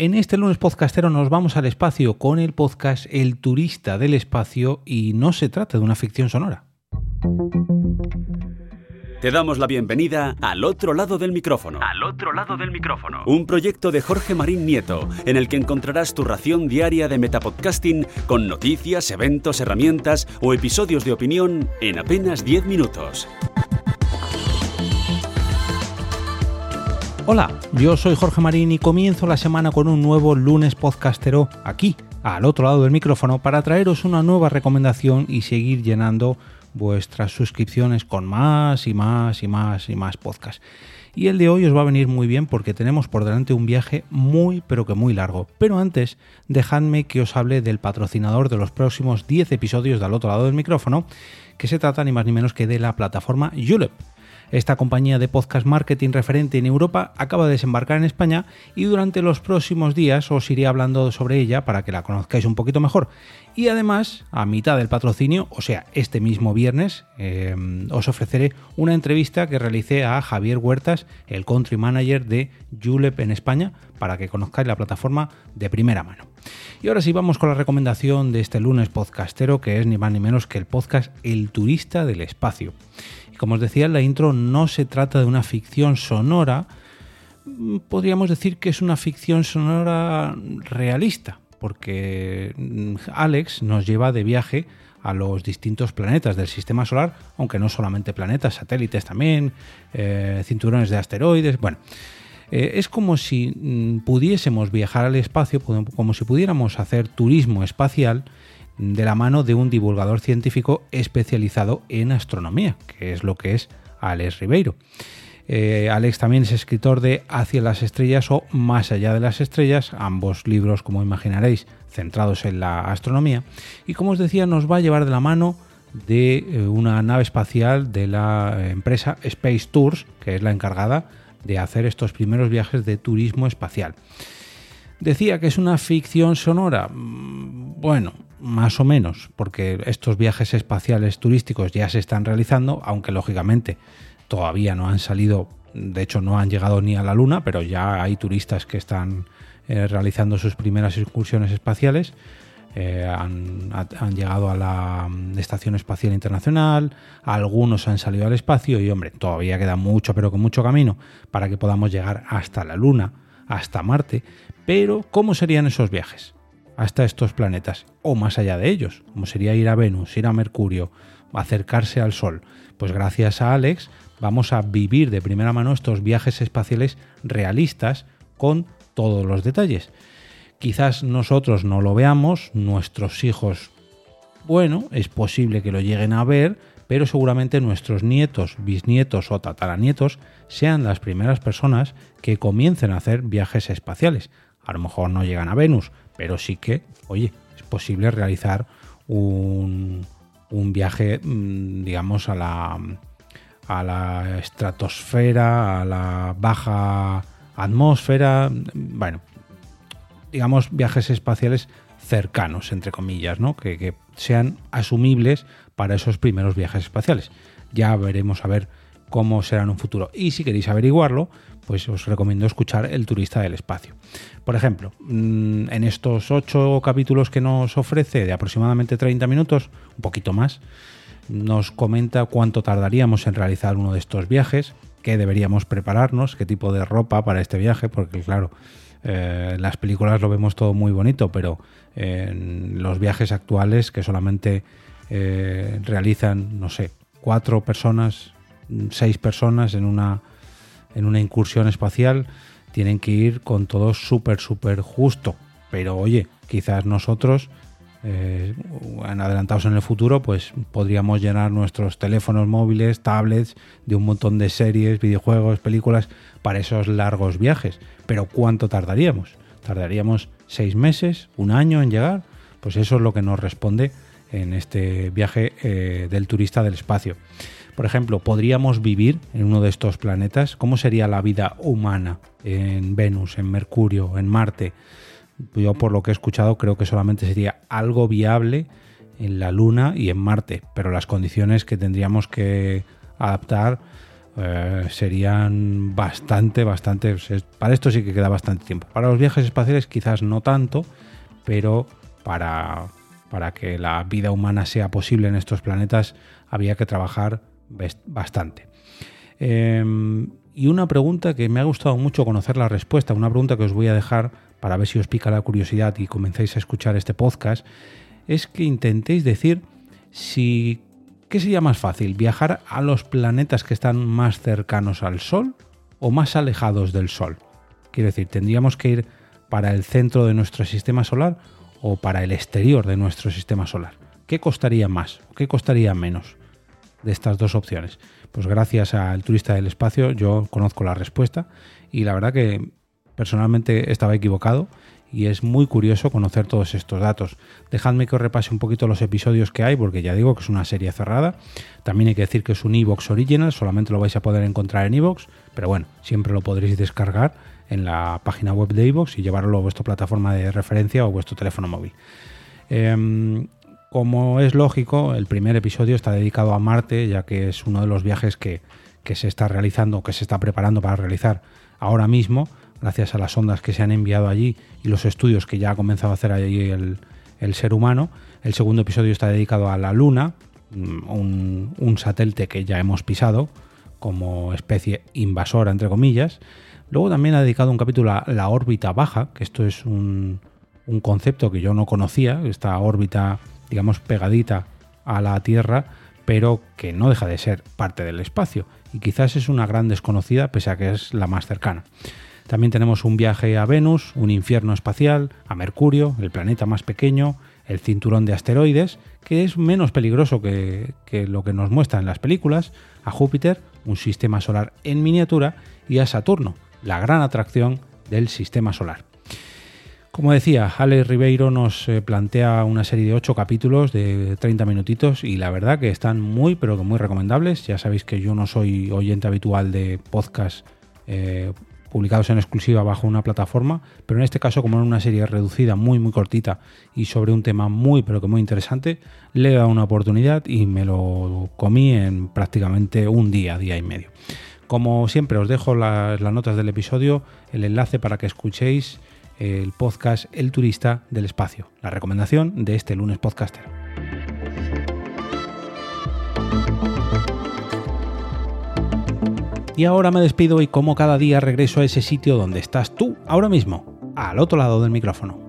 En este lunes podcastero nos vamos al espacio con el podcast El turista del espacio y no se trata de una ficción sonora. Te damos la bienvenida al otro lado del micrófono. Al otro lado del micrófono. Un proyecto de Jorge Marín Nieto, en el que encontrarás tu ración diaria de metapodcasting con noticias, eventos, herramientas o episodios de opinión en apenas 10 minutos. Hola, yo soy Jorge Marín y comienzo la semana con un nuevo lunes podcastero aquí, al otro lado del micrófono, para traeros una nueva recomendación y seguir llenando vuestras suscripciones con más y más y más y más podcasts. Y el de hoy os va a venir muy bien porque tenemos por delante un viaje muy pero que muy largo. Pero antes, dejadme que os hable del patrocinador de los próximos 10 episodios del otro lado del micrófono, que se trata ni más ni menos que de la plataforma Julep. Esta compañía de podcast marketing referente en Europa acaba de desembarcar en España y durante los próximos días os iré hablando sobre ella para que la conozcáis un poquito mejor. Y además, a mitad del patrocinio, o sea, este mismo viernes, eh, os ofreceré una entrevista que realicé a Javier Huertas, el country manager de Julep en España, para que conozcáis la plataforma de primera mano. Y ahora sí vamos con la recomendación de este lunes podcastero, que es ni más ni menos que el podcast El turista del espacio. Como os decía en la intro, no se trata de una ficción sonora, podríamos decir que es una ficción sonora realista, porque mm, Alex nos lleva de viaje a los distintos planetas del sistema solar, aunque no solamente planetas, satélites también, eh, cinturones de asteroides, bueno. Eh, es como si mm, pudiésemos viajar al espacio, como si pudiéramos hacer turismo espacial de la mano de un divulgador científico especializado en astronomía, que es lo que es Alex Ribeiro. Eh, Alex también es escritor de Hacia las estrellas o Más allá de las estrellas, ambos libros, como imaginaréis, centrados en la astronomía. Y como os decía, nos va a llevar de la mano de eh, una nave espacial de la empresa Space Tours, que es la encargada de hacer estos primeros viajes de turismo espacial. Decía que es una ficción sonora. Mm, bueno, más o menos, porque estos viajes espaciales turísticos ya se están realizando, aunque lógicamente todavía no han salido, de hecho no han llegado ni a la Luna, pero ya hay turistas que están eh, realizando sus primeras excursiones espaciales. Eh, han, llegado a la mm, Estación Espacial Internacional, algunos han salido al espacio y hombre, todavía queda mucho, pero con mucho camino para que podamos llegar hasta la Luna, hasta Marte. Pero, ¿cómo serían esos viajes? hasta estos planetas, o más allá de ellos, como sería ir a Venus, ir a Mercurio, acercarse al Sol. Pues gracias a Alex vamos a vivir de primera mano estos viajes espaciales realistas con todos los detalles. Quizás nosotros no lo veamos, nuestros hijos, bueno, es posible que lo lleguen a ver, pero seguramente nuestros nietos, bisnietos o tataranietos sean las primeras personas que comiencen a hacer viajes espaciales. A lo mejor no llegan a Venus, pero sí que, oye, es posible realizar un, viaje, mm, digamos, a la, a la estratosfera, a la baja atmósfera, bueno, digamos, viajes espaciales cercanos, entre comillas, ¿no? Que, sean asumibles para esos primeros viajes espaciales. Ya veremos a ver cómo será en un futuro. Y si queréis averiguarlo, pues os recomiendo escuchar El turista del espacio. Por ejemplo, mm, en estos ocho capítulos que nos ofrece de aproximadamente 30 minutos, un poquito más, nos comenta cuánto tardaríamos en realizar uno de estos viajes, qué deberíamos prepararnos, qué tipo de ropa para este viaje, porque claro, eh, en las películas lo vemos todo muy bonito, pero en los viajes actuales que solamente eh, realizan, no sé, cuatro personas, seis personas en una, en una incursión espacial, tienen que ir con todo súper, súper justo. Pero oye, quizás nosotros, eh, adelantados en el futuro, pues podríamos llenar nuestros teléfonos móviles, tablets, de un montón de series, videojuegos, películas para esos largos viajes. Pero ¿cuánto tardaríamos? ¿Tardaríamos seis meses, un año en llegar? Pues eso es lo que nos responde en este viaje eh, del turista del espacio. Por ejemplo, ¿podríamos vivir en uno de estos planetas? ¿Cómo sería la vida humana en Venus, en Mercurio, en Marte? Yo por lo que he escuchado creo que solamente sería algo viable en la Luna y en Marte, pero las condiciones que tendríamos que adaptar eh, serían bastante, bastante. Para esto sí que queda bastante tiempo. Para los viajes espaciales quizás no tanto, pero para, para que la vida humana sea posible en estos planetas había que trabajar bastante. Em, y una pregunta que me ha gustado mucho conocer la respuesta, una pregunta que os voy a dejar para ver si os pica la curiosidad y comenzáis a escuchar este podcast, es que intentéis decir si ¿qué sería más fácil? ¿Viajar a los planetas que están más cercanos al Sol o más alejados del Sol? Quiero decir, ¿tendríamos que ir para el centro de nuestro sistema solar o para el exterior de nuestro sistema solar? ¿Qué costaría más qué costaría menos de estas dos opciones? Pues gracias al turista del espacio yo conozco la respuesta y la verdad que personalmente estaba equivocado y es muy curioso conocer todos estos datos. Dejadme que os repase un poquito los episodios que hay, porque ya digo que es una serie cerrada. También hay que decir que es un Evox Original, solamente lo vais a poder encontrar en Evox, pero bueno, siempre lo podréis descargar en la página web de Evox y llevarlo a vuestra plataforma de referencia o vuestro teléfono móvil. Em, como es lógico, el primer episodio está dedicado a Marte, ya que es uno de los viajes que, que se está realizando, que se está preparando para realizar ahora mismo gracias a las ondas que se han enviado allí y los estudios que ya ha comenzado a hacer allí el, ser humano. El segundo episodio está dedicado a la Luna, mm, un, satélite que ya hemos pisado como especie invasora, entre comillas. Luego también ha dedicado un capítulo a la órbita baja, que esto es un, un concepto que yo no conocía, esta órbita, digamos, pegadita a la Tierra, pero que no deja de ser parte del espacio. Y quizás es una gran desconocida, pese a que es la más cercana. También tenemos un viaje a Venus, un infierno espacial, a Mercurio, el planeta más pequeño, el cinturón de asteroides, que es menos peligroso que, lo que nos muestran las películas, a Júpiter, un sistema solar en miniatura, y a Saturno, la gran atracción del sistema solar. Como decía, Alex Ribeiro nos eh, plantea una serie de 8 capítulos de 30 minutitos y la verdad que están muy pero muy recomendables. Ya sabéis que yo no soy oyente habitual de podcast eh, publicados en exclusiva bajo una plataforma, pero en este caso como en una serie reducida, muy muy cortita y sobre un tema muy pero que muy interesante, le he dado una oportunidad y me lo comí en prácticamente un día, día y medio. Como siempre os dejo las notas del episodio, el enlace para que escuchéis el podcast El Turista del Espacio, la recomendación de este lunes podcaster. Y ahora me despido y como cada día regreso a ese sitio donde estás tú ahora mismo, al otro lado del micrófono.